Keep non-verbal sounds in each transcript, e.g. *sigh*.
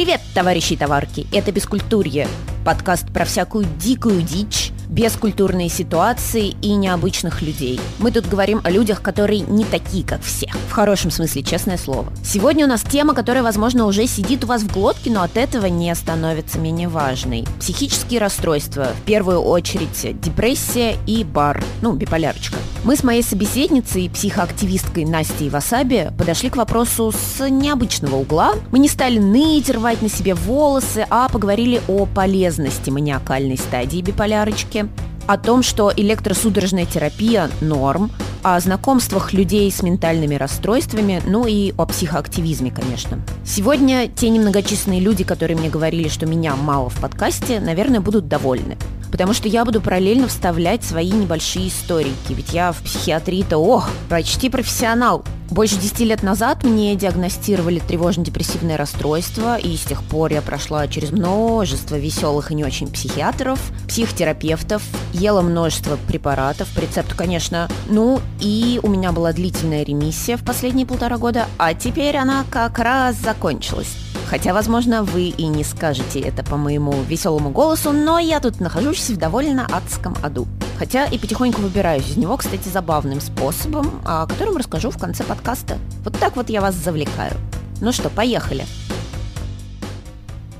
Привет, товарищи товарки! Это «Бескультурье» – подкаст про всякую дикую дичь, бескультурные ситуации и необычных людей. Мы тут говорим о людях, которые не такие, как все. В хорошем смысле, честное слово. Сегодня у нас тема, которая, возможно, уже сидит у вас в глотке, но от этого не становится менее важной. Психические расстройства, в первую очередь депрессия и бар, ну, биполярочка. Мы с моей собеседницей, психоактивисткой Настей Васаби, подошли к вопросу с необычного угла. Мы не стали ныть, рвать на себе волосы, а поговорили о полезности маниакальной стадии биполярочки, о том, что электросудорожная терапия – норм, о знакомствах людей с ментальными расстройствами, ну и о психоактивизме, конечно. Сегодня те немногочисленные люди, которые мне говорили, что меня мало в подкасте, наверное, будут довольны. Потому что я буду параллельно вставлять свои небольшие историки. Ведь я в психиатрии-то, ох, почти профессионал. Больше 10 лет назад мне диагностировали тревожно-депрессивное расстройство, и с тех пор я прошла через множество веселых и не очень психиатров, психотерапевтов, ела множество препаратов, по рецепту, конечно. Ну, и у меня была длительная ремиссия в последние полтора года, а теперь она как раз закончилась. Хотя, возможно, вы и не скажете это по моему веселому голосу, но я тут нахожусь в довольно адском аду. Хотя и потихоньку выбираюсь из него, кстати, забавным способом, о котором расскажу в конце подкаста. Вот так вот я вас завлекаю. Ну что, поехали.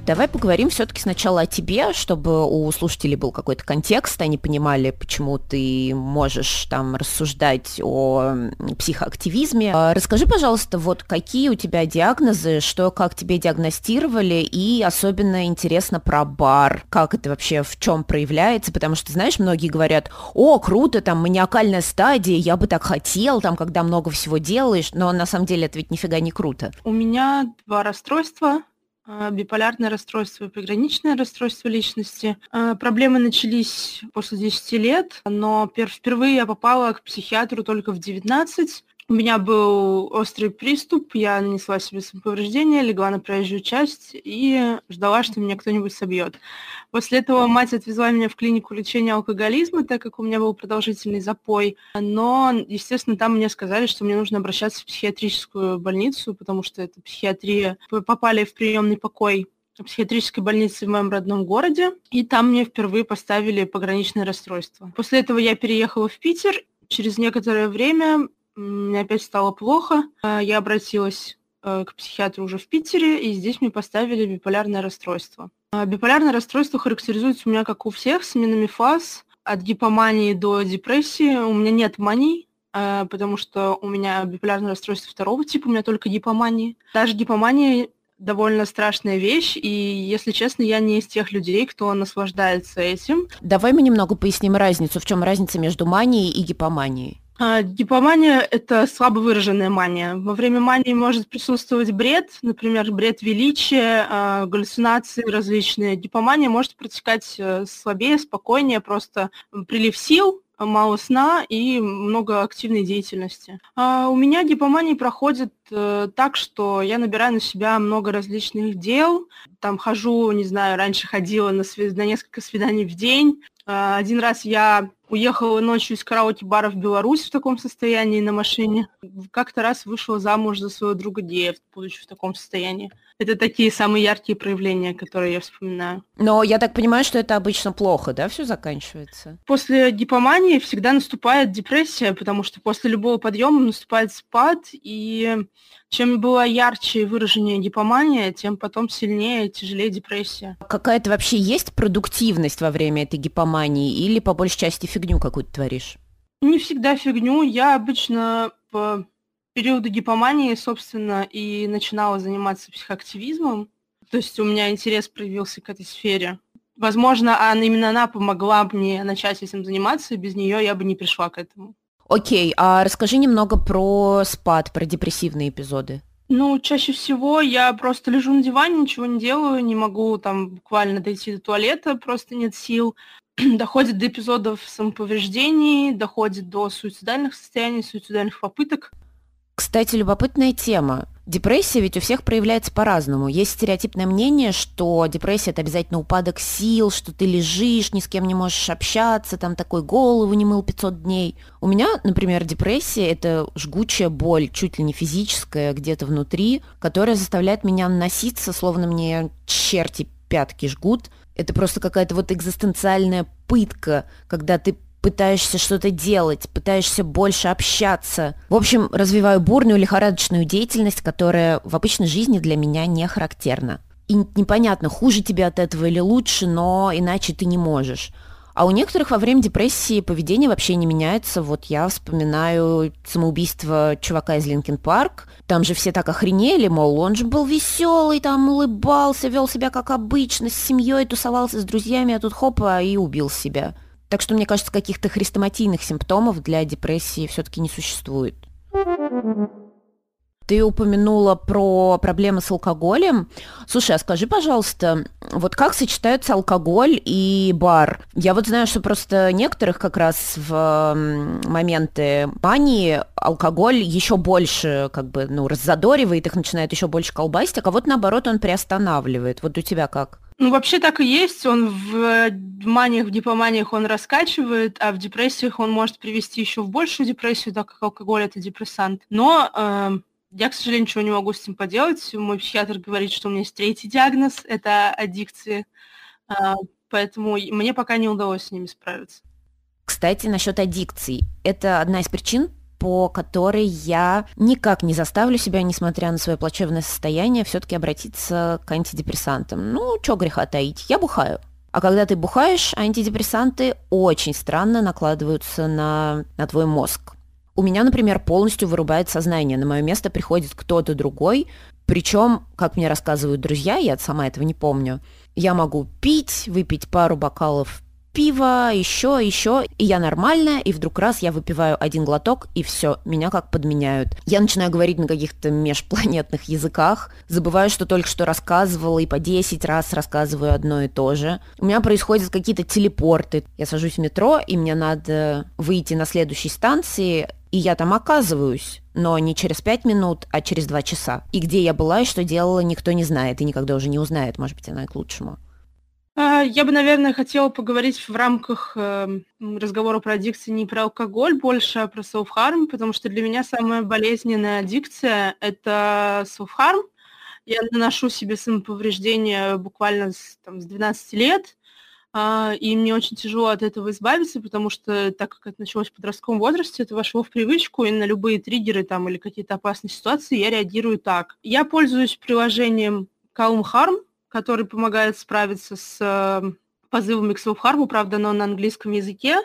Давай поговорим все-таки сначала о тебе, чтобы у слушателей был какой-то контекст, они понимали, почему ты можешь там рассуждать о психоактивизме. А, расскажи, пожалуйста, вот какие у тебя диагнозы, что, как тебе диагностировали, и особенно интересно про бар, как это вообще, в чем проявляется, потому что, знаешь, многие говорят, о, круто, там, маниакальная стадия, я бы так хотел, там, когда много всего делаешь, но на самом деле это ведь нифига не круто. У меня два расстройства, биполярное расстройство и приграничное расстройство личности. А, проблемы начались после 10 лет, но впервые я попала к психиатру только в 19. У меня был острый приступ, я нанесла себе самоповреждение, легла на проезжую часть и ждала, что меня кто-нибудь собьет. После этого мать отвезла меня в клинику лечения алкоголизма, так как у меня был продолжительный запой. Но, естественно, там мне сказали, что мне нужно обращаться в психиатрическую больницу, потому что это психиатрия. Попали в приемный покой психиатрической больницы в моем родном городе, и там мне впервые поставили пограничное расстройство. После этого я переехала в Питер. Через некоторое время мне опять стало плохо. А, я обратилась э, к психиатру уже в Питере, и здесь мне поставили биполярное расстройство. А, биполярное расстройство характеризуется у меня, как у всех, сменами фаз, от гипомании до депрессии. У меня нет маний, потому что у меня биполярное расстройство второго типа, у меня только гипомания. Даже гипомания довольно страшная вещь, и, если честно, я не из тех людей, кто наслаждается этим. Давай мы немного поясним разницу. В чем разница между манией и гипоманией? А, гипомания – это слабо выраженная мания. Во время мании может присутствовать бред, например, бред величия, а, галлюцинации различные. Гипомания может протекать э, слабее, спокойнее, просто прилив сил, мало сна и много активной деятельности. А у меня гипомания проходит э, так, что я набираю на себя много различных дел. Там хожу, не знаю, раньше ходила на, свид... на несколько свиданий в день. А, один раз я уехала ночью из караоке-бара в Беларусь в таком состоянии на машине. Как-то раз вышла замуж за своего друга Деев, будучи в таком состоянии. Это такие самые яркие проявления, которые я вспоминаю. Но я так понимаю, что это обычно плохо, да, все заканчивается? После гипомании всегда наступает депрессия, потому что после любого подъема наступает спад, и чем была ярче и выраженнее гипомания, тем потом сильнее и тяжелее депрессия. Какая-то вообще есть продуктивность во время этой гипомании или по большей части фигню какую-то творишь? Не всегда фигню. Я обычно по периоды гипомании, собственно, и начинала заниматься психоактивизмом. То есть у меня интерес проявился к этой сфере. Возможно, она, именно она помогла мне начать этим заниматься, и без нее я бы не пришла к этому. Окей, а расскажи немного про спад, про депрессивные эпизоды. Ну, чаще всего я просто лежу на диване, ничего не делаю, не могу там буквально дойти до туалета, просто нет сил. *clears throat* доходит до эпизодов самоповреждений, доходит до суицидальных состояний, суицидальных попыток. Кстати, любопытная тема. Депрессия ведь у всех проявляется по-разному. Есть стереотипное мнение, что депрессия – это обязательно упадок сил, что ты лежишь, ни с кем не можешь общаться, там такой голову не мыл 500 дней. У меня, например, депрессия – это жгучая боль, чуть ли не физическая, где-то внутри, которая заставляет меня носиться, словно мне черти пятки жгут. Это просто какая-то вот экзистенциальная пытка, когда ты пытаешься что-то делать, пытаешься больше общаться. В общем, развиваю бурную лихорадочную деятельность, которая в обычной жизни для меня не характерна. И непонятно, хуже тебе от этого или лучше, но иначе ты не можешь. А у некоторых во время депрессии поведение вообще не меняется. Вот я вспоминаю самоубийство чувака из Линкен Парк. Там же все так охренели, мол, он же был веселый, там улыбался, вел себя как обычно, с семьей тусовался с друзьями, а тут хопа и убил себя. Так что, мне кажется, каких-то хрестоматийных симптомов для депрессии все-таки не существует. Ты упомянула про проблемы с алкоголем. Слушай, а скажи, пожалуйста, вот как сочетаются алкоголь и бар? Я вот знаю, что просто некоторых как раз в моменты мании алкоголь еще больше как бы, ну, раззадоривает, их начинает еще больше колбасить, а кого-то, наоборот, он приостанавливает. Вот у тебя как? Ну, вообще так и есть. Он в маниях, в дипоманиях он раскачивает, а в депрессиях он может привести еще в большую депрессию, так как алкоголь это депрессант. Но э, я, к сожалению, ничего не могу с этим поделать. Мой психиатр говорит, что у меня есть третий диагноз, это аддикции. Э, поэтому мне пока не удалось с ними справиться. Кстати, насчет аддикций. Это одна из причин, по которой я никак не заставлю себя, несмотря на свое плачевное состояние, все-таки обратиться к антидепрессантам. Ну, что греха таить, я бухаю. А когда ты бухаешь, антидепрессанты очень странно накладываются на, на твой мозг. У меня, например, полностью вырубает сознание. На мое место приходит кто-то другой. Причем, как мне рассказывают друзья, я сама этого не помню, я могу пить, выпить пару бокалов пиво, еще, еще, и я нормальная, и вдруг раз я выпиваю один глоток, и все, меня как подменяют. Я начинаю говорить на каких-то межпланетных языках, забываю, что только что рассказывала, и по 10 раз рассказываю одно и то же. У меня происходят какие-то телепорты. Я сажусь в метро, и мне надо выйти на следующей станции, и я там оказываюсь, но не через пять минут, а через два часа. И где я была и что делала, никто не знает, и никогда уже не узнает, может быть, оно и к лучшему. А, я бы, наверное, хотела поговорить в рамках э, разговора про аддикции не про алкоголь больше, а про self-harm, потому что для меня самая болезненная аддикция – это self-harm. Я наношу себе самоповреждения буквально с, там, с 12 лет, э, и мне очень тяжело от этого избавиться, потому что так как это началось в подростковом возрасте, это вошло в привычку, и на любые триггеры там, или какие-то опасные ситуации я реагирую так. Я пользуюсь приложением Calm Harm, который помогает справиться с позывами к селф-харму, правда, но на английском языке.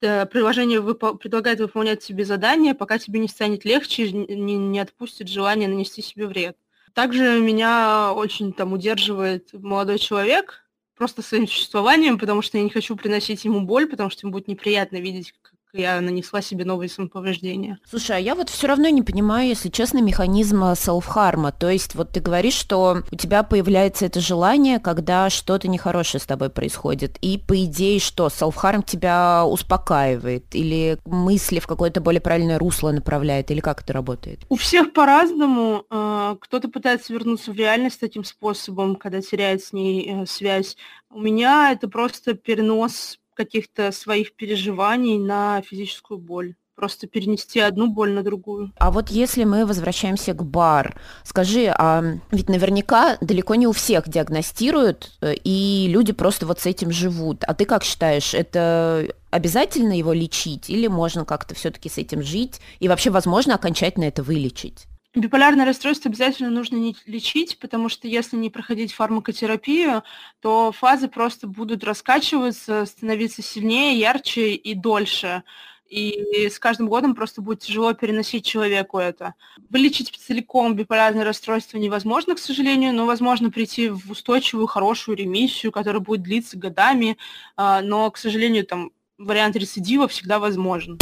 Э, приложение выпо- предлагает выполнять себе задания, пока тебе не станет легче, не, не отпустит желание нанести себе вред. Также меня очень там удерживает молодой человек просто своим существованием, потому что я не хочу приносить ему боль, потому что ему будет неприятно видеть, я нанесла себе новые самоповреждения. Слушай, а я вот все равно не понимаю, если честно, механизма селф-харма. То есть вот ты говоришь, что у тебя появляется это желание, когда что-то нехорошее с тобой происходит. И по идее что, селф-харм тебя успокаивает? Или мысли в какое-то более правильное русло направляет? Или как это работает? У всех по-разному. А, кто-то пытается вернуться в реальность таким способом, когда теряет с ней э, связь. У меня это просто перенос каких-то своих переживаний на физическую боль просто перенести одну боль на другую. А вот если мы возвращаемся к бар, скажи, а ведь наверняка далеко не у всех диагностируют, э, и люди просто вот с этим живут. А ты как считаешь, это обязательно его лечить или можно как-то все-таки с этим жить и вообще возможно окончательно это вылечить? Биполярное расстройство обязательно нужно лечить, потому что если не проходить фармакотерапию, то фазы просто будут раскачиваться, становиться сильнее, ярче и дольше. И с каждым годом просто будет тяжело переносить человеку это. Вылечить целиком биполярное расстройство невозможно, к сожалению, но возможно прийти в устойчивую, хорошую ремиссию, которая будет длиться годами, а, но, к сожалению, там вариант рецидива всегда возможен.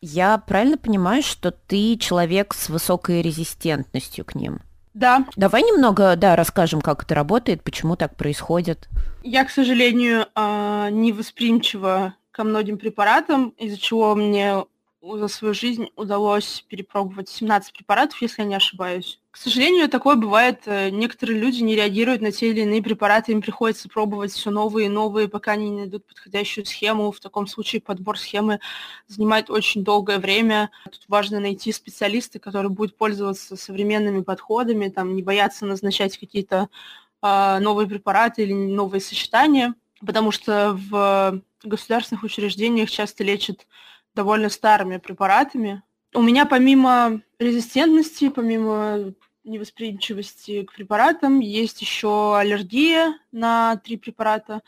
Я правильно понимаю, что ты человек с высокой резистентностью к ним? Да. Давай немного, да, расскажем, как это работает, почему так происходит. Я, к сожалению, а, не восприимчива ко многим препаратам, из-за чего мне за свою жизнь удалось перепробовать 17 препаратов, если я не ошибаюсь. К сожалению, такое бывает. Э, некоторые люди не реагируют на те или иные препараты, им приходится пробовать все новые и новые, пока они не найдут подходящую схему. В таком случае подбор схемы занимает очень долгое время. Тут важно найти специалиста, который будет пользоваться современными подходами, там, не бояться назначать какие-то э, новые препараты или новые сочетания, потому что в государственных учреждениях часто лечат довольно старыми препаратами. У меня помимо резистентности, помимо невосприимчивости к препаратам, есть еще аллергия на три препарата.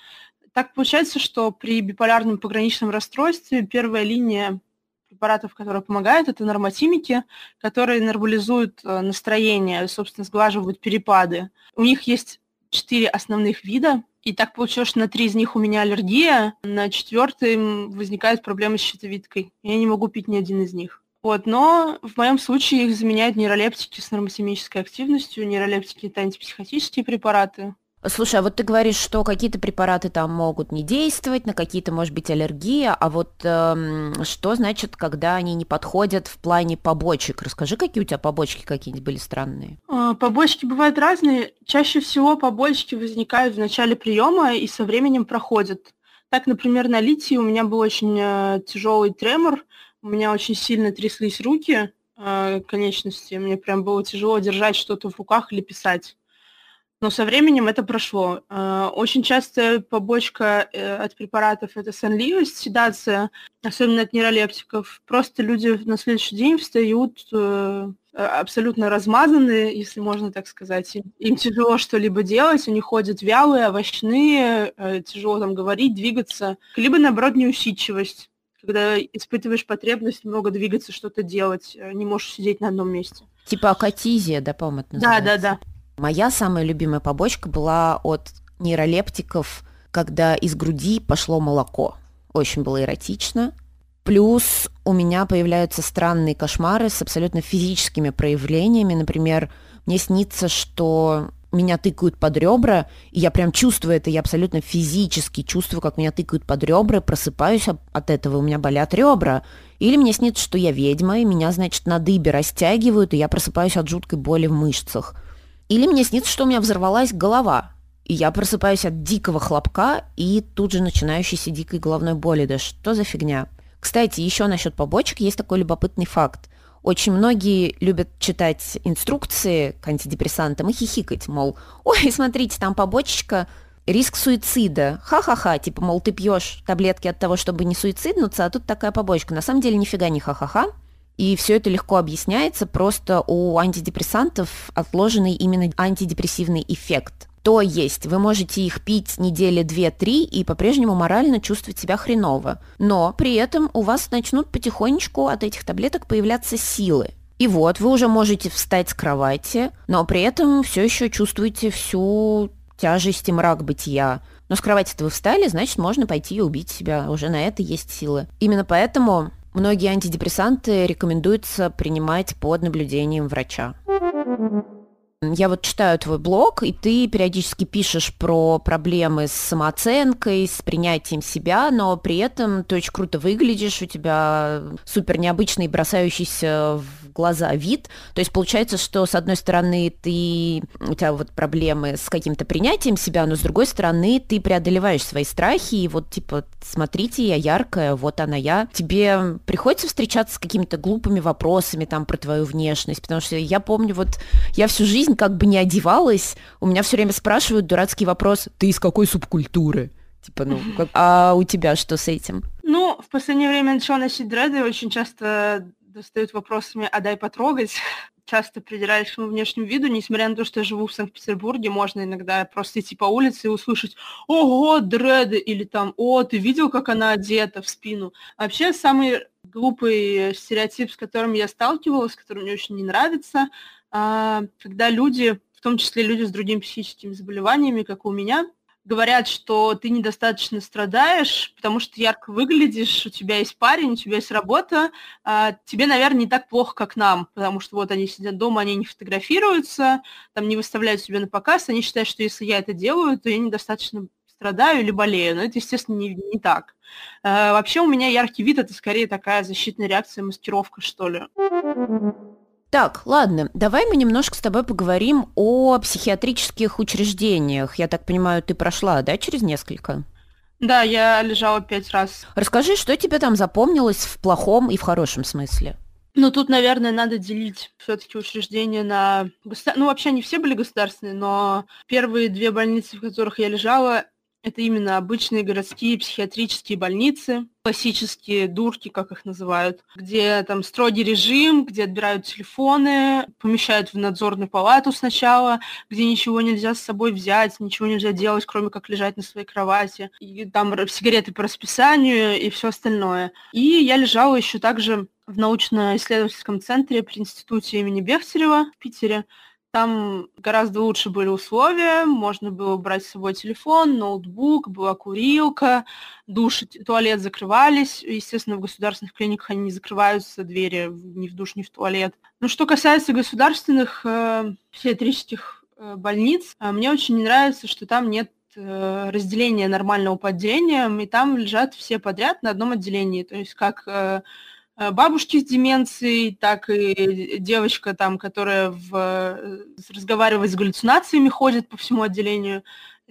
Так получается, что при биполярном пограничном расстройстве первая линия препаратов, которые помогают, это нормотимики, которые нормализуют э, настроение, собственно, сглаживают перепады. У них есть четыре основных вида. И так получилось, что на три из них у меня аллергия, на четвертый возникают проблемы с щитовидкой. Я не могу пить ни один из них. Вот, но в моем случае их заменяют нейролептики с нормотимической активностью. Нейролептики – это антипсихотические препараты. Слушай, а вот ты говоришь, что какие-то препараты там могут не действовать, на какие-то может быть аллергия, а вот эм, что значит, когда они не подходят в плане побочек? Расскажи, какие у тебя побочки какие-нибудь были странные? А, побочки бывают разные. Чаще всего побочки возникают в начале приема и со временем проходят. Так, например, на литии у меня был очень э, тяжелый тремор, у меня очень сильно тряслись руки, э, конечности, мне прям было тяжело держать что-то в руках или писать. Но со временем это прошло. Э, очень частая побочка э, от препаратов – это сонливость, седация, особенно от нейролептиков. Просто люди на следующий день встают э, абсолютно размазанные, если можно так сказать. Им тяжело что-либо делать, они ходят вялые, овощные, тяжело там говорить, двигаться. Либо, наоборот, неусидчивость когда испытываешь потребность много двигаться, что-то делать, не можешь сидеть на одном месте. Типа акатизия, да, по-моему? Да, да, да. Моя самая любимая побочка была от нейролептиков, когда из груди пошло молоко. Очень было эротично. Плюс у меня появляются странные кошмары с абсолютно физическими проявлениями. Например, мне снится, что меня тыкают под ребра, и я прям чувствую это, я абсолютно физически чувствую, как меня тыкают под ребра, просыпаюсь от этого, у меня болят ребра. Или мне снится, что я ведьма, и меня, значит, на дыбе растягивают, и я просыпаюсь от жуткой боли в мышцах. Или мне снится, что у меня взорвалась голова, и я просыпаюсь от дикого хлопка и тут же начинающейся дикой головной боли. Да что за фигня? Кстати, еще насчет побочек есть такой любопытный факт. Очень многие любят читать инструкции к антидепрессантам и хихикать, мол, ой, *laughs* смотрите, там побочечка, риск суицида. Ха-ха-ха, типа, мол, ты пьешь таблетки от того, чтобы не суициднуться, а тут такая побочка. На самом деле нифига не ха-ха-ха. И все это легко объясняется, просто у антидепрессантов отложенный именно антидепрессивный эффект. То есть вы можете их пить недели 2-3 и по-прежнему морально чувствовать себя хреново. Но при этом у вас начнут потихонечку от этих таблеток появляться силы. И вот вы уже можете встать с кровати, но при этом все еще чувствуете всю тяжесть и мрак бытия. Но с кровати-то вы встали, значит, можно пойти и убить себя. Уже на это есть силы. Именно поэтому Многие антидепрессанты рекомендуется принимать под наблюдением врача. Я вот читаю твой блог, и ты периодически пишешь про проблемы с самооценкой, с принятием себя, но при этом ты очень круто выглядишь, у тебя супер необычный, бросающийся в глаза вид. То есть получается, что с одной стороны ты, у тебя вот проблемы с каким-то принятием себя, но с другой стороны ты преодолеваешь свои страхи, и вот типа, смотрите, я яркая, вот она я. Тебе приходится встречаться с какими-то глупыми вопросами там про твою внешность, потому что я помню, вот я всю жизнь как бы не одевалась, у меня все время спрашивают дурацкий вопрос, ты из какой субкультуры? Типа, ну, как... а у тебя что с этим? Ну, в последнее время начала носить дреды, очень часто достают вопросами «а дай потрогать». Часто придираюсь к своему внешнему виду, несмотря на то, что я живу в Санкт-Петербурге, можно иногда просто идти по улице и услышать «Ого, дреды!» или там «О, ты видел, как она одета в спину?» Вообще, самый глупый стереотип, с которым я сталкивалась, который мне очень не нравится, когда люди, в том числе люди с другими психическими заболеваниями, как у меня, говорят, что ты недостаточно страдаешь, потому что ярко выглядишь, у тебя есть парень, у тебя есть работа, а тебе, наверное, не так плохо, как нам, потому что вот они сидят дома, они не фотографируются, там не выставляют себя на показ, они считают, что если я это делаю, то я недостаточно страдаю или болею, но это, естественно, не, не так. Э, вообще у меня яркий вид – это скорее такая защитная реакция, маскировка, что ли. Так, ладно, давай мы немножко с тобой поговорим о психиатрических учреждениях. Я так понимаю, ты прошла, да, через несколько? Да, я лежала пять раз. Расскажи, что тебе там запомнилось в плохом и в хорошем смысле? Ну, тут, наверное, надо делить все-таки учреждения на... Ну, вообще не все были государственные, но первые две больницы, в которых я лежала, это именно обычные городские психиатрические больницы, классические дурки, как их называют, где там строгий режим, где отбирают телефоны, помещают в надзорную палату сначала, где ничего нельзя с собой взять, ничего нельзя делать, кроме как лежать на своей кровати. И там сигареты по расписанию и все остальное. И я лежала еще также в научно-исследовательском центре при институте имени Бехтерева в Питере. Там гораздо лучше были условия, можно было брать с собой телефон, ноутбук, была курилка, душ, туалет закрывались. Естественно, в государственных клиниках они не закрываются, двери ни в душ, ни в туалет. Но что касается государственных э, психиатрических э, больниц, э, мне очень не нравится, что там нет э, разделения нормального по и там лежат все подряд на одном отделении. То есть как Э, бабушки с деменцией, так и девочка там, которая в, э, разговаривает с галлюцинациями, ходит по всему отделению,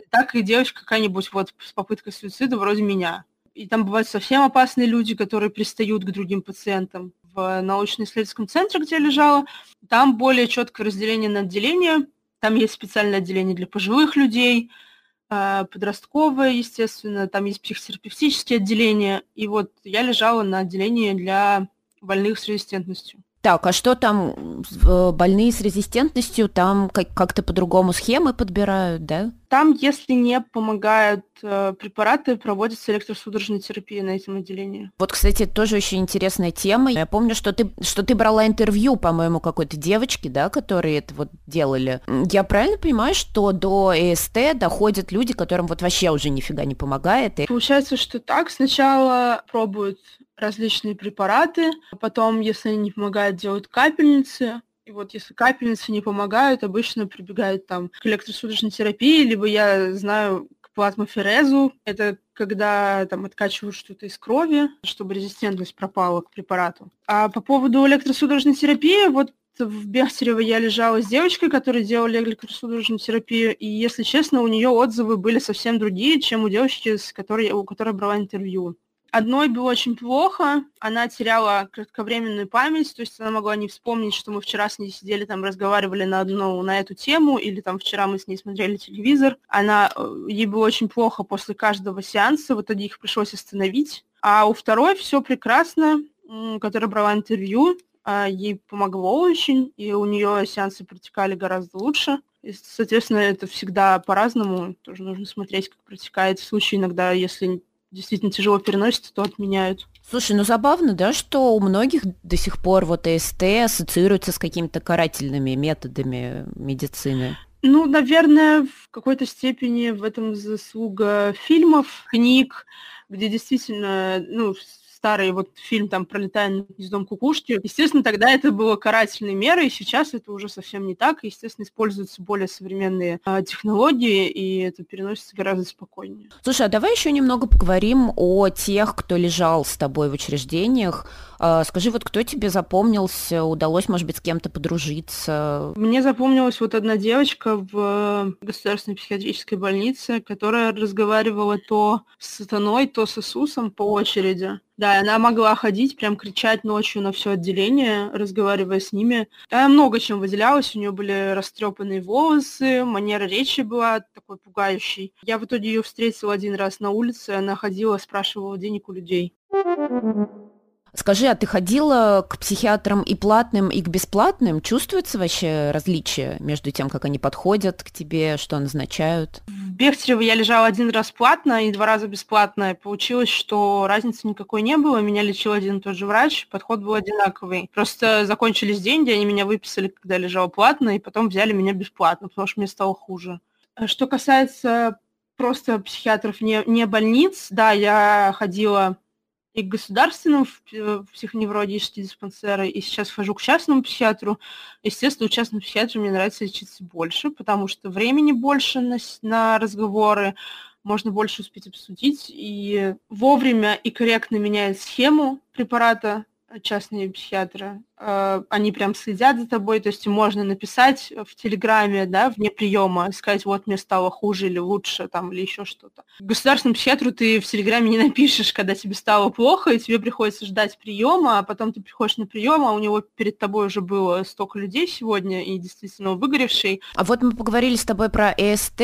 так и девочка какая-нибудь вот с попыткой суицида вроде меня. И там бывают совсем опасные люди, которые пристают к другим пациентам. В научно-исследовательском центре, где я лежала, там более четкое разделение на отделения. Там есть специальное отделение для пожилых людей – подростковое, естественно, там есть психотерапевтические отделения, и вот я лежала на отделении для больных с резистентностью. Так, а что там э, больные с резистентностью, там как-то по-другому схемы подбирают, да? Там, если не помогают э, препараты, проводится электросудорожная терапия на этом отделении. Вот, кстати, тоже очень интересная тема. Я помню, что ты, что ты брала интервью, по-моему, какой-то девочки, да, которые это вот делали. Я правильно понимаю, что до ЭСТ доходят люди, которым вот вообще уже нифига не помогает? И... Получается, что так. Сначала пробуют различные препараты, потом, если они не помогают, делают капельницы, и вот если капельницы не помогают, обычно прибегают там к электросудорожной терапии, либо я знаю к плазмоферезу. Это когда там откачивают что-то из крови, чтобы резистентность пропала к препарату. А по поводу электросудорожной терапии, вот в Бехтерево я лежала с девочкой, которая делала электросудорожную терапию, и, если честно, у нее отзывы были совсем другие, чем у девочки, с которой, у которой брала интервью. Одной было очень плохо, она теряла кратковременную память, то есть она могла не вспомнить, что мы вчера с ней сидели, там, разговаривали на одну, на эту тему, или там вчера мы с ней смотрели телевизор. Она, э, ей было очень плохо после каждого сеанса, в итоге их пришлось остановить. А у второй все прекрасно, которая брала интервью, а, ей помогло очень, и у нее сеансы протекали гораздо лучше. И, соответственно, это всегда по-разному, тоже нужно смотреть, как протекает в случае иногда, если действительно тяжело переносится, то отменяют. Слушай, ну забавно, да, что у многих до сих пор вот ЭСТ ассоциируется с какими-то карательными методами медицины. Ну, наверное, в какой-то степени в этом заслуга фильмов, книг, где действительно, ну, старый вот фильм там «Пролетая над гнездом кукушки», естественно, тогда это было карательной мерой, и сейчас это уже совсем не так, естественно, используются более современные э, технологии, и это переносится гораздо спокойнее. Слушай, а давай еще немного поговорим о тех, кто лежал с тобой в учреждениях, а, скажи, вот кто тебе запомнился, удалось, может быть, с кем-то подружиться? Мне запомнилась вот одна девочка в государственной психиатрической больнице, которая разговаривала то с сатаной, то с Иисусом по очереди. Да, она могла ходить, прям кричать ночью на все отделение, разговаривая с ними. Она много чем выделялась, у нее были растрепанные волосы, манера речи была такой пугающей. Я в итоге ее встретила один раз на улице, она ходила, спрашивала денег у людей. Скажи, а ты ходила к психиатрам и платным, и к бесплатным? Чувствуется вообще различие между тем, как они подходят к тебе, что назначают? В Бехтерево я лежала один раз платно и два раза бесплатно. И получилось, что разницы никакой не было. Меня лечил один и тот же врач, подход был одинаковый. Просто закончились деньги, они меня выписали, когда я лежала платно, и потом взяли меня бесплатно, потому что мне стало хуже. Что касается просто психиатров не, не больниц, да, я ходила и к государственному э, психоневрологические диспансеры, и сейчас хожу к частному психиатру. Естественно, у частного психиатра мне нравится лечиться больше, потому что времени больше на, на разговоры, можно больше успеть обсудить и вовремя и корректно меняет схему препарата, частные психиатры, э, они прям следят за тобой, то есть можно написать в Телеграме, да, вне приема, сказать, вот мне стало хуже или лучше, там, или еще что-то. Государственному психиатру ты в Телеграме не напишешь, когда тебе стало плохо, и тебе приходится ждать приема, а потом ты приходишь на прием, а у него перед тобой уже было столько людей сегодня, и действительно выгоревший. А вот мы поговорили с тобой про ЭСТ,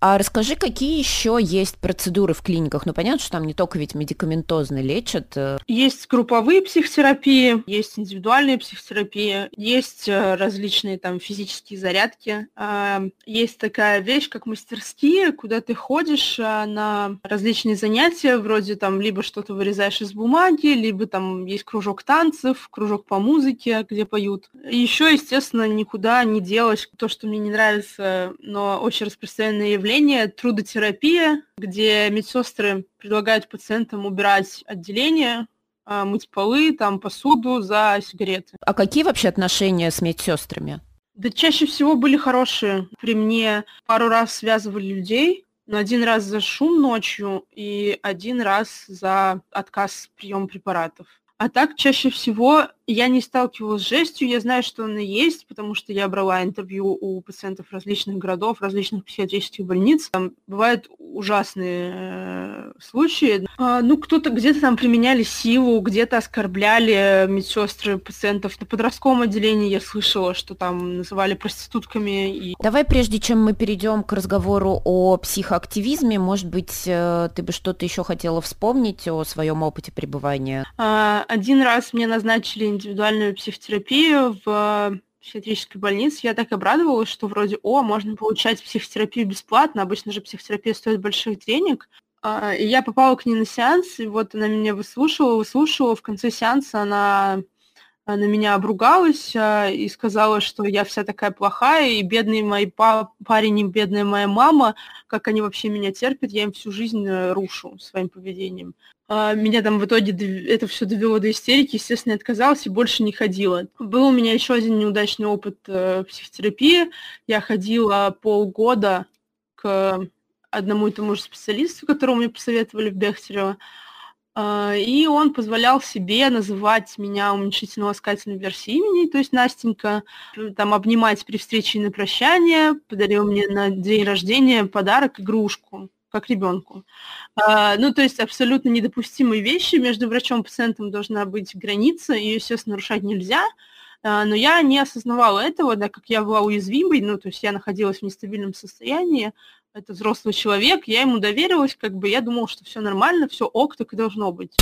а расскажи, какие еще есть процедуры в клиниках? Ну, понятно, что там не только ведь медикаментозно лечат. Э. Есть групповые психотерапии, есть индивидуальные психотерапии, есть э, различные там физические зарядки. А, есть такая вещь, как мастерские, куда ты ходишь э, на различные занятия, вроде там либо что-то вырезаешь из бумаги, либо там есть кружок танцев, кружок по музыке, где поют. Еще, естественно, никуда не делать то, что мне не нравится, но очень распространенное явление направление трудотерапия, где медсестры предлагают пациентам убирать отделение, а, мыть полы, там, посуду за сигареты. А какие вообще отношения с медсестрами? Да чаще всего были хорошие. При мне пару раз связывали людей, но один раз за шум ночью и один раз за отказ приема препаратов. А так, чаще всего я не сталкивалась с жестью, я знаю, что она есть, потому что я брала интервью у пациентов различных городов, различных психиатрических больниц. Там бывают ужасные э, случаи. А, ну, кто-то где-то там применяли силу, где-то оскорбляли медсестры пациентов. На подростковом отделении я слышала, что там называли проститутками. И... Давай, прежде чем мы перейдем к разговору о психоактивизме, может быть, э, ты бы что-то еще хотела вспомнить о своем опыте пребывания? А, один раз мне назначили индивидуальную психотерапию в психиатрической больнице. Я так обрадовалась, что вроде, о, можно получать психотерапию бесплатно. Обычно же психотерапия стоит больших денег. А, и я попала к ней на сеанс, и вот она меня выслушивала, выслушивала. В конце сеанса она на меня обругалась а, и сказала, что я вся такая плохая, и бедный мой па- парень и бедная моя мама, как они вообще меня терпят, я им всю жизнь э, рушу своим поведением. А, меня там в итоге это все довело до истерики, естественно, я отказалась и больше не ходила. Был у меня еще один неудачный опыт э, психотерапии. Я ходила полгода к одному и тому же специалисту, которого мне посоветовали в Бехтерево. А, и он позволял себе называть меня уменьшительно-ласкательной версией имени, то есть Настенька, там обнимать при встрече и на прощание, подарил мне на день рождения подарок, игрушку как ребенку. А, ну, то есть абсолютно недопустимые вещи. Между врачом и пациентом должна быть граница, ее, естественно, нарушать нельзя. А, но я не осознавала этого, да, как я была уязвимой, ну, то есть я находилась в нестабильном состоянии, это взрослый человек, я ему доверилась, как бы я думала, что все нормально, все ок, так и должно быть.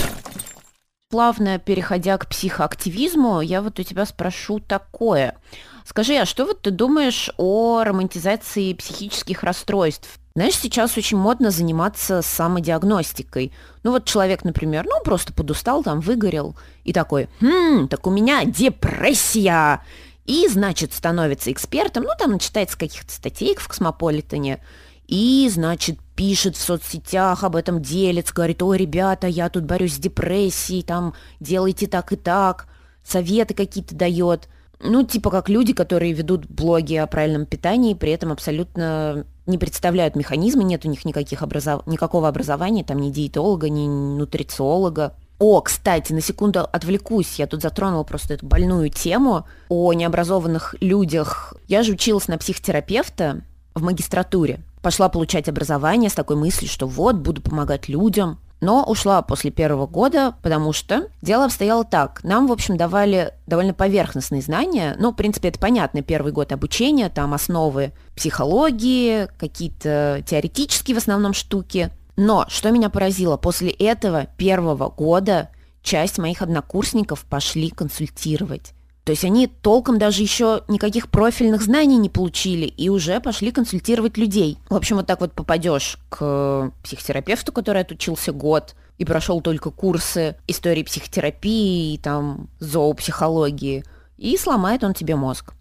Плавно переходя к психоактивизму, я вот у тебя спрошу такое. Скажи, а что вот ты думаешь о романтизации психических расстройств? Знаешь, сейчас очень модно заниматься самодиагностикой. Ну вот человек, например, ну просто подустал, там выгорел, и такой, хм, так у меня депрессия. И, значит, становится экспертом, ну там начитается каких-то статей в Космополитене, и, значит, пишет в соцсетях об этом, делится, говорит, ой, ребята, я тут борюсь с депрессией, там, делайте так и так, советы какие-то дает. Ну, типа как люди, которые ведут блоги о правильном питании, при этом абсолютно не представляют механизмы, нет у них никаких образов... никакого образования, там ни диетолога, ни нутрициолога. О, кстати, на секунду отвлекусь, я тут затронула просто эту больную тему о необразованных людях. Я же училась на психотерапевта в магистратуре. Пошла получать образование с такой мыслью, что вот, буду помогать людям но ушла после первого года, потому что дело обстояло так. Нам, в общем, давали довольно поверхностные знания. Ну, в принципе, это понятно, первый год обучения, там основы психологии, какие-то теоретические в основном штуки. Но что меня поразило, после этого первого года часть моих однокурсников пошли консультировать. То есть они толком даже еще никаких профильных знаний не получили и уже пошли консультировать людей. В общем, вот так вот попадешь к психотерапевту, который отучился год, и прошел только курсы истории психотерапии и там зоопсихологии, и сломает он тебе мозг.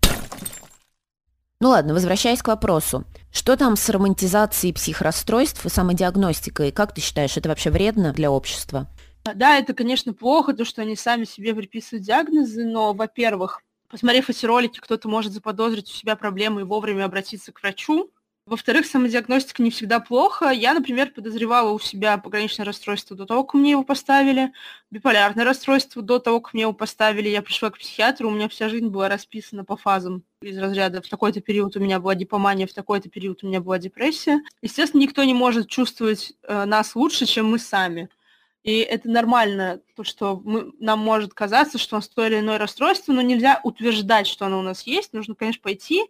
Ну ладно, возвращаясь к вопросу. Что там с романтизацией психрасстройств и самодиагностикой? Как ты считаешь, это вообще вредно для общества? Да, это, конечно, плохо, то, что они сами себе приписывают диагнозы, но, во-первых, посмотрев эти ролики, кто-то может заподозрить у себя проблемы и вовремя обратиться к врачу, Во-вторых, самодиагностика не всегда плохо. Я, например, подозревала у себя пограничное расстройство до того, как мне его поставили, биполярное расстройство до того, как мне его поставили. Я пришла к психиатру, у меня вся жизнь была расписана по фазам из разряда в такой-то период у меня была дипомания, в такой-то период у меня была депрессия. Естественно, никто не может чувствовать э, нас лучше, чем мы сами. И это нормально, то, что мы, нам может казаться, что у нас то или иное расстройство, но нельзя утверждать, что оно у нас есть. Нужно, конечно, пойти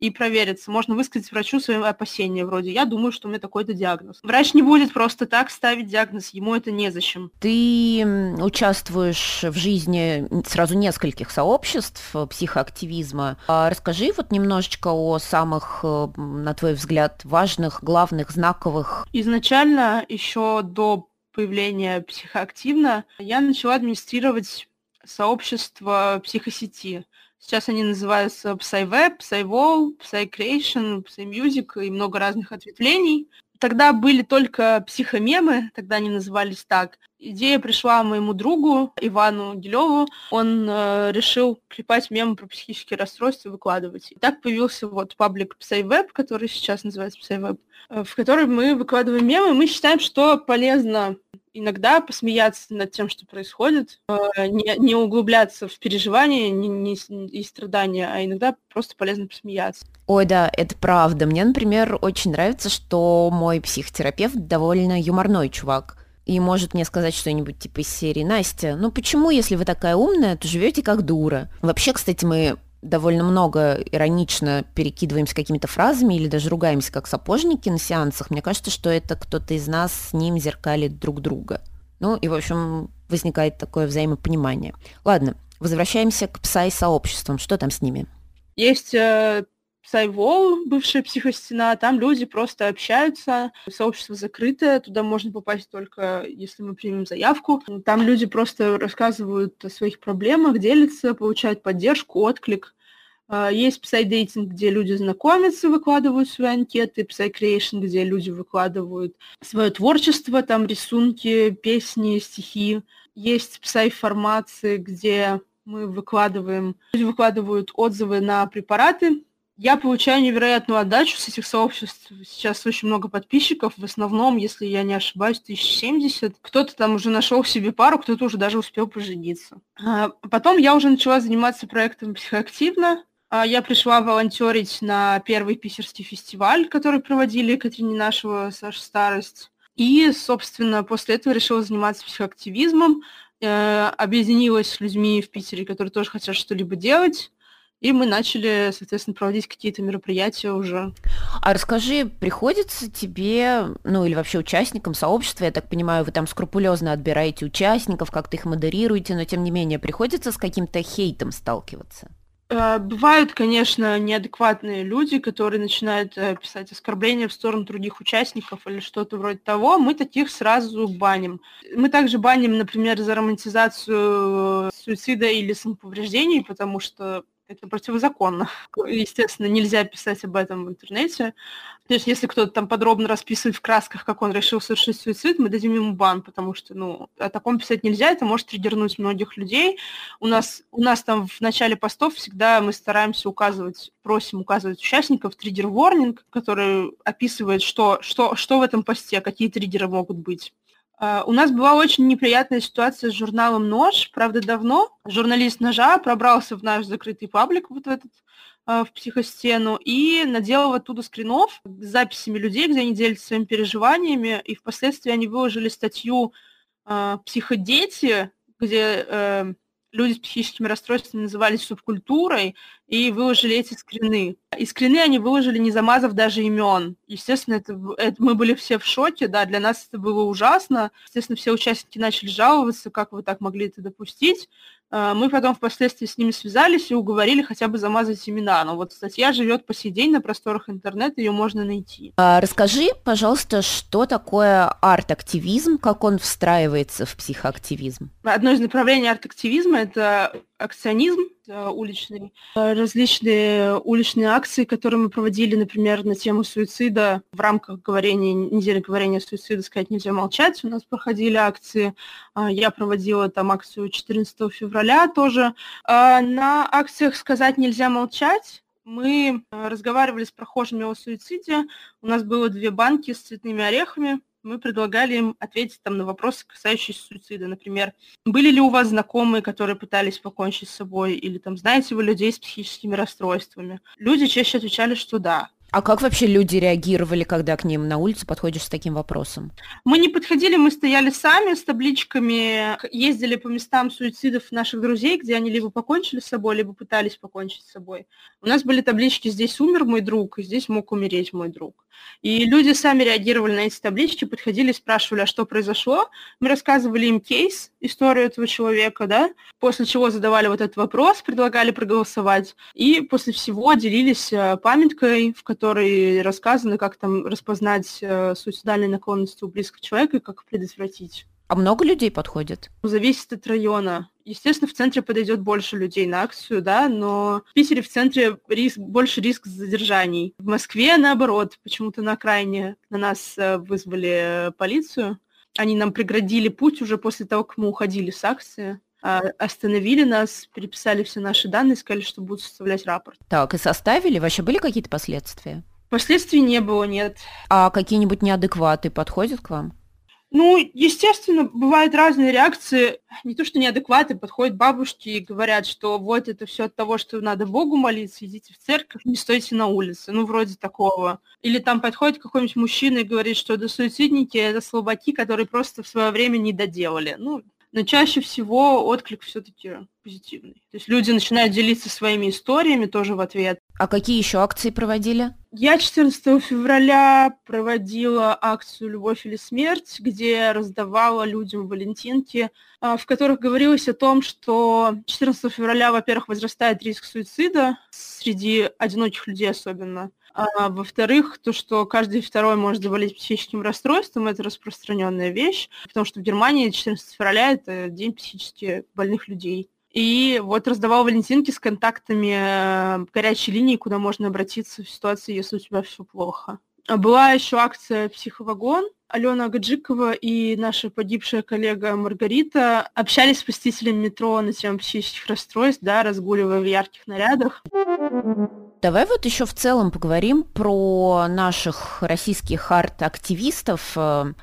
и провериться. Можно высказать врачу свои опасения, вроде «я думаю, что у меня такой-то диагноз». Врач не будет просто так ставить диагноз, ему это незачем. Ты участвуешь в жизни сразу нескольких сообществ психоактивизма. А расскажи вот немножечко о самых, э, на твой взгляд, важных, главных, знаковых. Изначально, еще до появления психоактивно, я начала администрировать сообщество психосети. Сейчас они называются PsyWeb, PsyWall, PsyCreation, PsyMusic и много разных ответвлений. Тогда были только психомемы, тогда они назывались так. Идея пришла моему другу Ивану Делеву. Он э, решил клепать мемы про психические расстройства и выкладывать. И так появился вот паблик PsyWeb, который сейчас называется PsyWeb, э, в который мы выкладываем мемы. Мы считаем, что полезно иногда посмеяться над тем, что происходит, э, не, не углубляться в переживания не, не, и страдания, а иногда просто полезно посмеяться. Ой, да, это правда. Мне, например, очень нравится, что мой психотерапевт довольно юморной чувак. И может мне сказать что-нибудь типа из серии «Настя, ну почему, если вы такая умная, то живете как дура?» Вообще, кстати, мы довольно много иронично перекидываемся какими-то фразами или даже ругаемся как сапожники на сеансах, мне кажется, что это кто-то из нас с ним зеркалит друг друга. Ну и, в общем, возникает такое взаимопонимание. Ладно, возвращаемся к псай-сообществам. Что там с ними? Есть э, Сайвол, бывшая психостена, там люди просто общаются, сообщество закрытое, туда можно попасть только если мы примем заявку. Там люди просто рассказывают о своих проблемах, делятся, получают поддержку, отклик. А, есть псайдейтинг, где люди знакомятся, выкладывают свои анкеты, псайкреейшн, где люди выкладывают свое творчество, там рисунки, песни, стихи. Есть псай-формации, где мы выкладываем, люди выкладывают отзывы на препараты, я получаю невероятную отдачу с этих сообществ. Сейчас очень много подписчиков. В основном, если я не ошибаюсь, 1070. Кто-то там уже нашел себе пару, кто-то уже даже успел пожениться. А потом я уже начала заниматься проектом психоактивно. А я пришла волонтерить на первый питерский фестиваль, который проводили Катрине нашего Саша Старость. И, собственно, после этого решила заниматься психоактивизмом, э, объединилась с людьми в Питере, которые тоже хотят что-либо делать. И мы начали, соответственно, проводить какие-то мероприятия уже. А расскажи, приходится тебе, ну или вообще участникам сообщества, я так понимаю, вы там скрупулезно отбираете участников, как-то их модерируете, но тем не менее приходится с каким-то хейтом сталкиваться? Э, бывают, конечно, неадекватные люди, которые начинают э, писать оскорбления в сторону других участников или что-то вроде того. Мы таких сразу баним. Мы также баним, например, за романтизацию суицида или самоповреждений, потому что это противозаконно. Естественно, нельзя писать об этом в интернете. Есть, если кто-то там подробно расписывает в красках, как он решил совершить суицид, мы дадим ему бан, потому что, ну, о таком писать нельзя, это может триггернуть многих людей. У нас, у нас там в начале постов всегда мы стараемся указывать, просим указывать участников триггер-ворнинг, который описывает, что, что, что в этом посте, какие триггеры могут быть. Uh, у нас была очень неприятная ситуация с журналом «Нож», правда, давно. Журналист «Ножа» пробрался в наш закрытый паблик, вот в этот, uh, в психостену, и наделал оттуда скринов с записями людей, где они делятся своими переживаниями, и впоследствии они выложили статью uh, «Психодети», где люди с психическими расстройствами назывались субкультурой, и выложили эти скрины. И скрины они выложили, не замазав даже имен. Естественно, это, это, мы были все в шоке, да, для нас это было ужасно. Естественно, все участники начали жаловаться, как вы так могли это допустить. А, мы потом впоследствии с ними связались и уговорили хотя бы замазать имена. Но вот статья живет по сей день на просторах интернета, ее можно найти. А расскажи, пожалуйста, что такое арт-активизм, как он встраивается в психоактивизм? Одно из направлений арт-активизма – это акционизм уличный, э, различные уличные акции, которые мы проводили, например, на тему суицида в рамках говорения, недели говорения о суициде «Сказать нельзя молчать». У нас проходили акции. А, я проводила там акцию 14 февраля тоже. На акциях «Сказать нельзя молчать» Мы э, разговаривали с прохожими о суициде. У нас было две банки с цветными орехами. Мы предлагали им ответить там на вопросы, касающиеся суицида. Например, были ли у вас знакомые, которые пытались покончить с собой, или там знаете вы людей с психическими расстройствами? Люди чаще отвечали, что да. А как вообще люди реагировали, когда к ним на улице подходишь с таким вопросом? Мы не подходили, мы стояли сами с табличками, ездили по местам суицидов наших друзей, где они либо покончили с собой, либо пытались покончить с собой. У нас были таблички «Здесь умер мой друг», и «Здесь мог умереть мой друг». И люди сами реагировали на эти таблички, подходили, спрашивали, а что произошло. Мы рассказывали им кейс, историю этого человека, да, после чего задавали вот этот вопрос, предлагали проголосовать, и после всего делились э, памяткой, в которой рассказано, как там распознать э, суицидальные наклонности у близкого человека и как предотвратить. А много людей подходит? Зависит от района. Естественно, в центре подойдет больше людей на акцию, да, но в Питере в центре риск, больше риск задержаний. В Москве, наоборот, почему-то на окраине на нас э, вызвали полицию. Они нам преградили путь уже после того, как мы уходили с акции. А, остановили нас, переписали все наши данные, сказали, что будут составлять рапорт. Так, и составили? Вообще были какие-то последствия? Последствий не было, нет. А какие-нибудь неадекваты подходят к вам? Ну, естественно, бывают разные реакции. Не то, что неадекваты, подходят бабушки и говорят, что вот это все от того, что надо Богу молиться, идите в церковь, не стойте на улице. Ну, вроде такого. Или там подходит какой-нибудь мужчина и говорит, что это суицидники, это слабаки, которые просто в свое время не доделали. Ну, но чаще всего отклик все-таки позитивный. То есть люди начинают делиться своими историями тоже в ответ. А какие еще акции проводили? Я 14 февраля проводила акцию «Любовь или смерть», где раздавала людям валентинки, а, в которых говорилось о том, что 14 февраля, во-первых, возрастает риск суицида среди одиноких людей особенно. А, во-вторых, то, что каждый второй может заболеть психическим расстройством, это распространенная вещь, потому что в Германии 14 февраля это день психически больных людей. И вот раздавал валентинки с контактами э, горячей линии, куда можно обратиться в ситуации, если у тебя все плохо. А была еще акция «Психовагон», Алена Гаджикова и наша погибшая коллега Маргарита общались с посетителями метро на тему психических расстройств, да, разгуливая в ярких нарядах. Давай вот еще в целом поговорим про наших российских арт-активистов.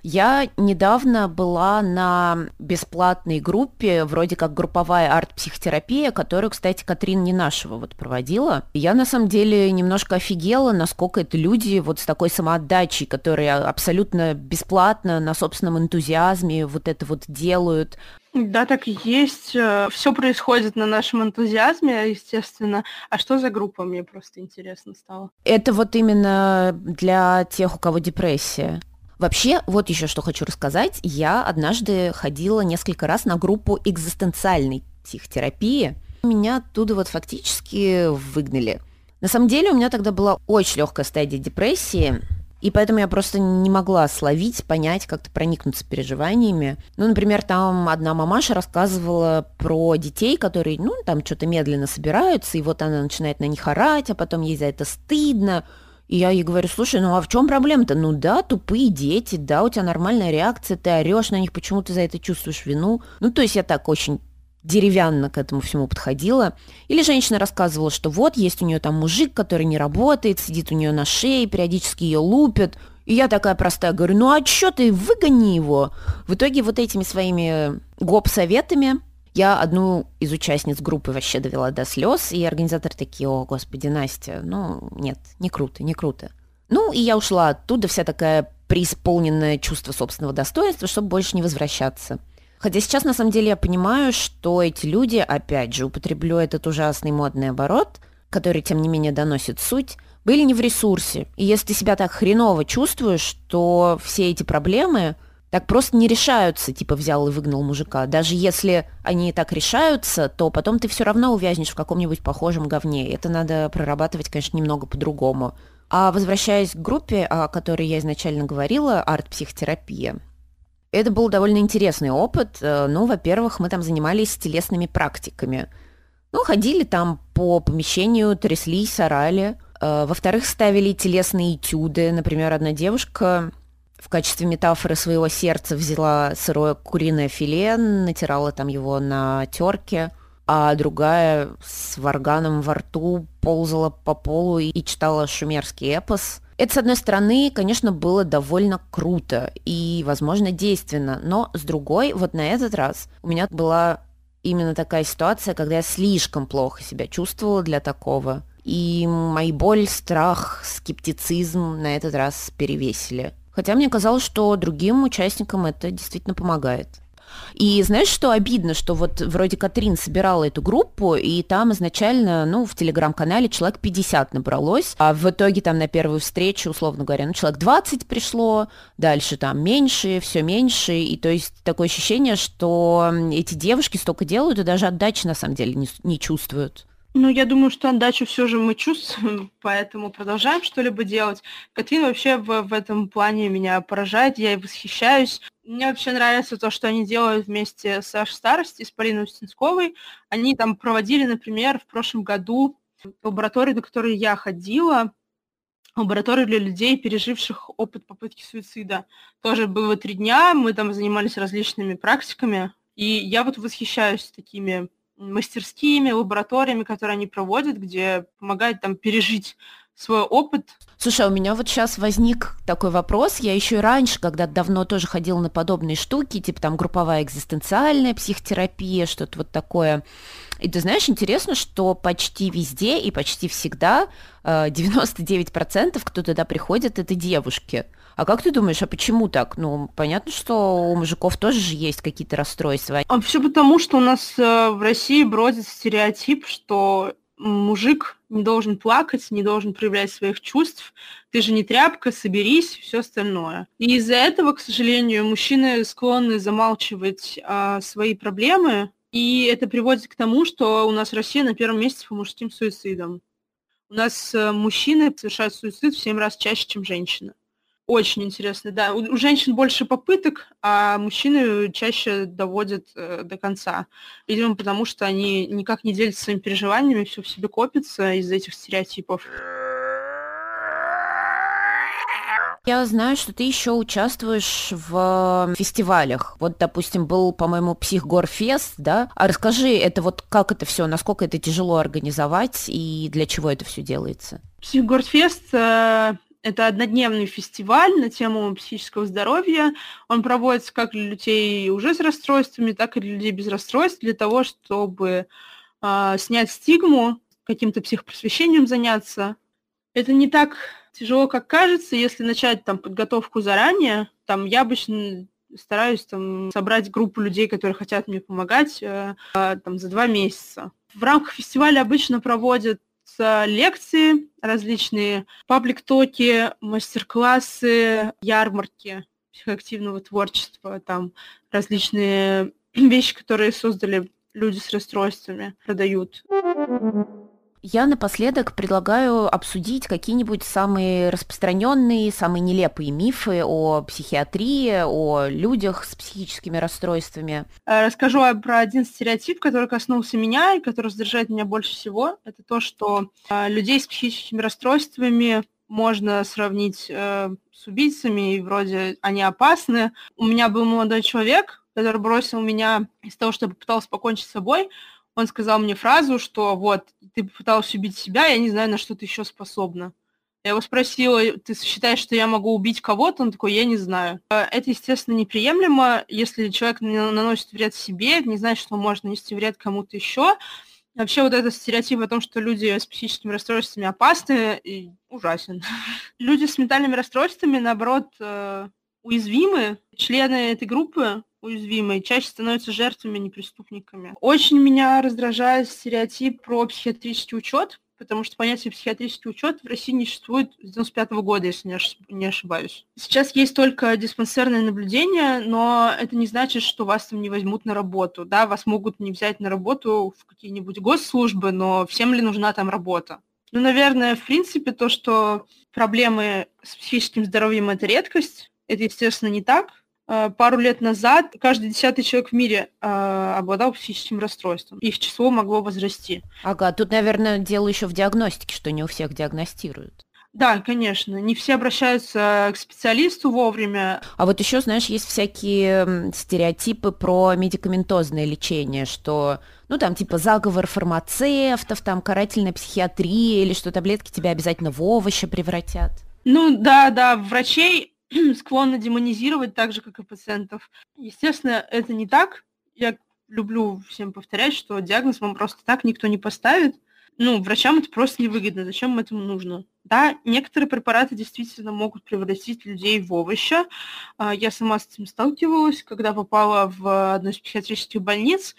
Я недавно была на бесплатной группе, вроде как групповая арт-психотерапия, которую, кстати, Катрин Ненашева вот проводила. Я на самом деле немножко офигела, насколько это люди вот с такой самоотдачей, которые абсолютно бесплатно, на собственном энтузиазме вот это вот делают. Да, так и есть. Э, Все происходит на нашем энтузиазме, естественно. А что за группа, мне просто интересно стало. Это вот именно для тех, у кого депрессия. Вообще, вот еще что хочу рассказать. Я однажды ходила несколько раз на группу экзистенциальной психотерапии. Меня оттуда вот фактически выгнали. На самом деле у меня тогда была очень легкая стадия депрессии. И поэтому я просто не могла словить, понять, как-то проникнуться переживаниями. Ну, например, там одна мамаша рассказывала про детей, которые, ну, там что-то медленно собираются, и вот она начинает на них орать, а потом ей за это стыдно. И я ей говорю, слушай, ну а в чем проблема-то? Ну да, тупые дети, да, у тебя нормальная реакция, ты орешь на них, почему ты за это чувствуешь вину? Ну, то есть я так очень деревянно к этому всему подходила. Или женщина рассказывала, что вот есть у нее там мужик, который не работает, сидит у нее на шее, периодически ее лупит. И я такая простая говорю, ну а чё ты, выгони его. В итоге вот этими своими гоп-советами я одну из участниц группы вообще довела до слез, и организаторы такие, о, господи, Настя, ну, нет, не круто, не круто. Ну, и я ушла оттуда вся такая преисполненная чувство собственного достоинства, чтобы больше не возвращаться. Хотя сейчас, на самом деле, я понимаю, что эти люди, опять же, употреблю этот ужасный модный оборот, который, тем не менее, доносит суть, были не в ресурсе. И если ты себя так хреново чувствуешь, то все эти проблемы так просто не решаются, типа взял и выгнал мужика. Даже если они так решаются, то потом ты все равно увязнешь в каком-нибудь похожем говне. Это надо прорабатывать, конечно, немного по-другому. А возвращаясь к группе, о которой я изначально говорила, арт-психотерапия, это был довольно интересный опыт. Э, ну, во-первых, мы там занимались телесными практиками. Ну, ходили там по помещению, тряслись, орали. Э, во-вторых, ставили телесные этюды. Например, одна девушка в качестве метафоры своего сердца взяла сырое куриное филе, натирала там его на терке. а другая с варганом во рту ползала по полу и читала шумерский эпос. Это, с одной стороны, конечно, было довольно круто и, возможно, действенно, но с другой, вот на этот раз у меня была именно такая ситуация, когда я слишком плохо себя чувствовала для такого, и мои боль, страх, скептицизм на этот раз перевесили. Хотя мне казалось, что другим участникам это действительно помогает. И знаешь, что обидно, что вот вроде Катрин собирала эту группу, и там изначально, ну, в телеграм-канале человек 50 набралось, а в итоге там на первую встречу, условно говоря, ну, человек 20 пришло, дальше там меньше, все меньше, и то есть такое ощущение, что эти девушки столько делают, и даже отдачи на самом деле не, не чувствуют. Ну, я думаю, что отдачу все же мы чувствуем, *laughs* поэтому продолжаем что-либо делать. Катрин вообще в, в этом плане меня поражает, я и восхищаюсь. Мне вообще нравится то, что они делают вместе с Аш Старости, с Полиной Устинсковой. Они там проводили, например, в прошлом году лабораторию, до которой я ходила, лабораторию для людей, переживших опыт попытки суицида. Тоже было три дня, мы там занимались различными практиками, и я вот восхищаюсь такими мастерскими, лабораториями, которые они проводят, где помогают там пережить свой опыт. Слушай, а у меня вот сейчас возник такой вопрос. Я еще и раньше, когда давно тоже ходила на подобные штуки, типа там групповая экзистенциальная психотерапия, что-то вот такое. И ты знаешь, интересно, что почти везде и почти всегда 99% э, кто туда приходит, это девушки. А как ты думаешь, а почему так? Ну, понятно, что у мужиков тоже же есть какие-то расстройства. А все потому, что у нас э, в России бродит стереотип, что мужик не должен плакать, не должен проявлять своих чувств. Ты же не тряпка, соберись, все остальное. И из-за этого, к сожалению, мужчины склонны замалчивать а, свои проблемы, и это приводит к тому, что у нас Россия на первом месте по мужским суицидам. У нас э, мужчины совершают суицид в 7 раз чаще, чем женщины. Очень интересно, да. У, женщин больше попыток, а мужчины чаще доводят э, до конца. Видимо, потому что они никак не делятся своими переживаниями, все в себе копится из-за этих стереотипов. Я знаю, что ты еще участвуешь в фестивалях. Вот, допустим, был, по-моему, Психгорфест, да? А расскажи, это вот как это все, насколько это тяжело организовать и для чего это все делается? Психгорфест э, это однодневный фестиваль на тему психического здоровья. Он проводится как для людей уже с расстройствами, так и для людей без расстройств, для того, чтобы э, снять стигму, каким-то психопросвещением заняться. Это не так тяжело, как кажется, если начать там подготовку заранее. Там я обычно стараюсь там собрать группу людей, которые хотят мне помогать, э, там за два месяца. В рамках фестиваля обычно проводят лекции, различные паблик-токи, мастер-классы, ярмарки психоактивного творчества, там различные *clears throat* вещи, которые создали люди с расстройствами, продают. Я напоследок предлагаю обсудить какие-нибудь самые распространенные, самые нелепые мифы о психиатрии, о людях с психическими расстройствами. Э, расскажу про один стереотип, который коснулся меня и который раздражает меня больше всего. Это то, что э, людей с психическими расстройствами можно сравнить э, с убийцами, и вроде они опасны. У меня был молодой человек, который бросил меня из того, чтобы пытался покончить с собой, он сказал мне фразу, что вот, ты пыталась убить себя, я не знаю, на что ты еще способна. Я его спросила, ты считаешь, что я могу убить кого-то? Он такой, я не знаю. Э, это, естественно, неприемлемо. Если человек наносит вред себе, не значит, что может нанести вред кому-то еще. Вообще вот этот стереотип о том, что люди с психическими расстройствами опасны, ужасен. *laughs* Люди с ментальными расстройствами, наоборот, э, уязвимы. Члены этой группы уязвимые, чаще становятся жертвами, а не преступниками. Очень меня раздражает стереотип про психиатрический учет, потому что понятие психиатрический учет в России не существует с 95 -го года, если не ошибаюсь. Сейчас есть только диспансерное наблюдение, но это не значит, что вас там не возьмут на работу. Да, вас могут не взять на работу в какие-нибудь госслужбы, но всем ли нужна там работа? Ну, наверное, в принципе, то, что проблемы с психическим здоровьем – это редкость, это, естественно, не так. Э, пару лет назад каждый десятый человек в мире э, обладал психическим расстройством. Их число могло возрасти. Ага, тут, наверное, дело еще в диагностике, что не у всех диагностируют. Да, конечно. Не все обращаются к специалисту вовремя. А вот еще, знаешь, есть всякие стереотипы про медикаментозное лечение, что, ну, там, типа, заговор фармацевтов, там, карательная психиатрия, или что таблетки тебя обязательно в овощи превратят. Ну, да, да, врачей *clears throat* склонны демонизировать так же, как и пациентов. Естественно, это не так. Я люблю всем повторять, что диагноз вам просто так никто не поставит ну, врачам это просто невыгодно. Зачем им этому нужно? Да, некоторые препараты действительно могут превратить людей в овоща. А, я сама с этим сталкивалась, когда попала в одну из психиатрических больниц.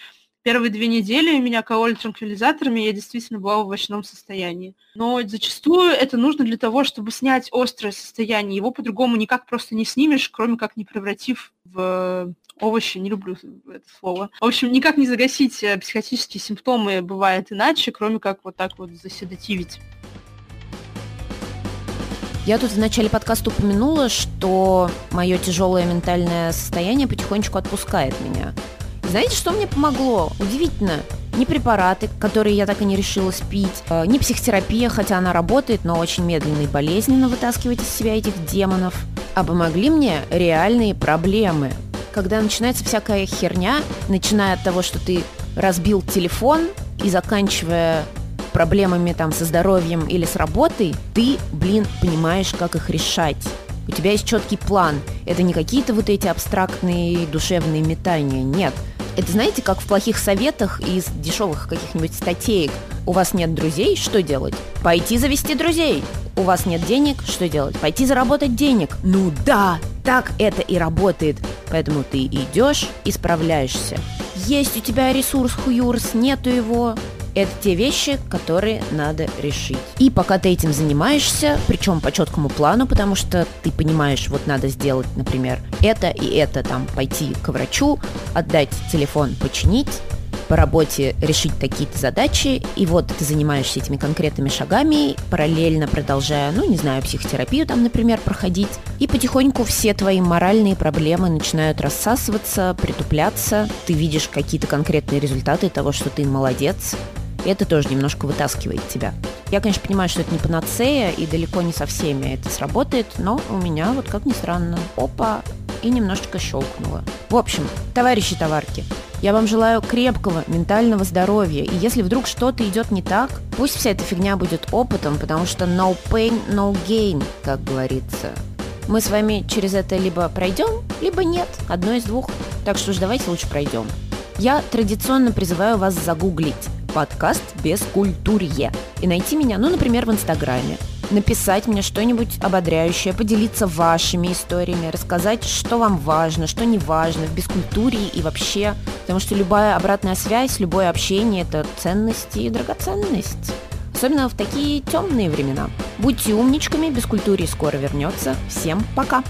Первые две недели меня кололи транквилизаторами, я действительно была в овощном состоянии. Но зачастую это нужно для того, чтобы снять острое состояние. Его по-другому никак просто не снимешь, кроме как не превратив в овощи, не люблю это слово. В общем, никак не загасить э, психотические симптомы бывает иначе, кроме как вот так вот заседативить. Я тут в начале подкаста упомянула, что мое тяжелое ментальное состояние потихонечку отпускает меня. Знаете, что мне помогло? Удивительно. Ни препараты, которые я так и не решила спить, э, ни психотерапия, хотя она работает, но очень медленно и болезненно вытаскивать из себя этих демонов, а помогли мне реальные проблемы, когда начинается всякая херня, начиная от того, что ты разбил телефон и заканчивая проблемами там со здоровьем или с работой, ты, блин, понимаешь, как их решать. У тебя есть четкий план. Это не какие-то вот эти абстрактные душевные метания. Нет. Это знаете, как в плохих советах из дешевых каких-нибудь статей. У вас нет друзей, что делать? Пойти завести друзей. У вас нет денег, что делать? Пойти заработать денег. Ну да, так это и работает. Поэтому ты идешь и справляешься. Есть у тебя ресурс хуюрс, нету его. Это те вещи, которые надо решить. И пока ты этим занимаешься, причем по четкому плану, потому что ты понимаешь, вот надо сделать, например, это и это, там, пойти к врачу, отдать телефон, починить, по работе решить какие-то задачи, и вот ты занимаешься этими конкретными шагами, параллельно продолжая, ну, не знаю, психотерапию там, например, проходить, и потихоньку все твои моральные проблемы начинают рассасываться, притупляться, ты видишь какие-то конкретные результаты того, что ты молодец, и это тоже немножко вытаскивает тебя. Я, конечно, понимаю, что это не панацея, и далеко не со всеми это сработает, но у меня, вот как ни странно, опа, и немножечко щелкнуло. В общем, товарищи товарки, я вам желаю крепкого ментального здоровья. И если вдруг что-то идет не так, пусть вся эта фигня будет опытом, потому что no pain, no gain, как говорится. Мы с вами через это либо пройдем, либо нет. Одно из двух. Так что ж давайте лучше пройдем. Я традиционно призываю вас загуглить подкаст без культурье и найти меня, ну, например, в Инстаграме написать мне что-нибудь ободряющее, поделиться вашими историями, рассказать, что вам важно, что не важно в бескультурии и вообще. Потому что любая обратная связь, любое общение – это ценность и драгоценность. Особенно в такие темные времена. Будьте умничками, бескультурии скоро вернется. Всем пока!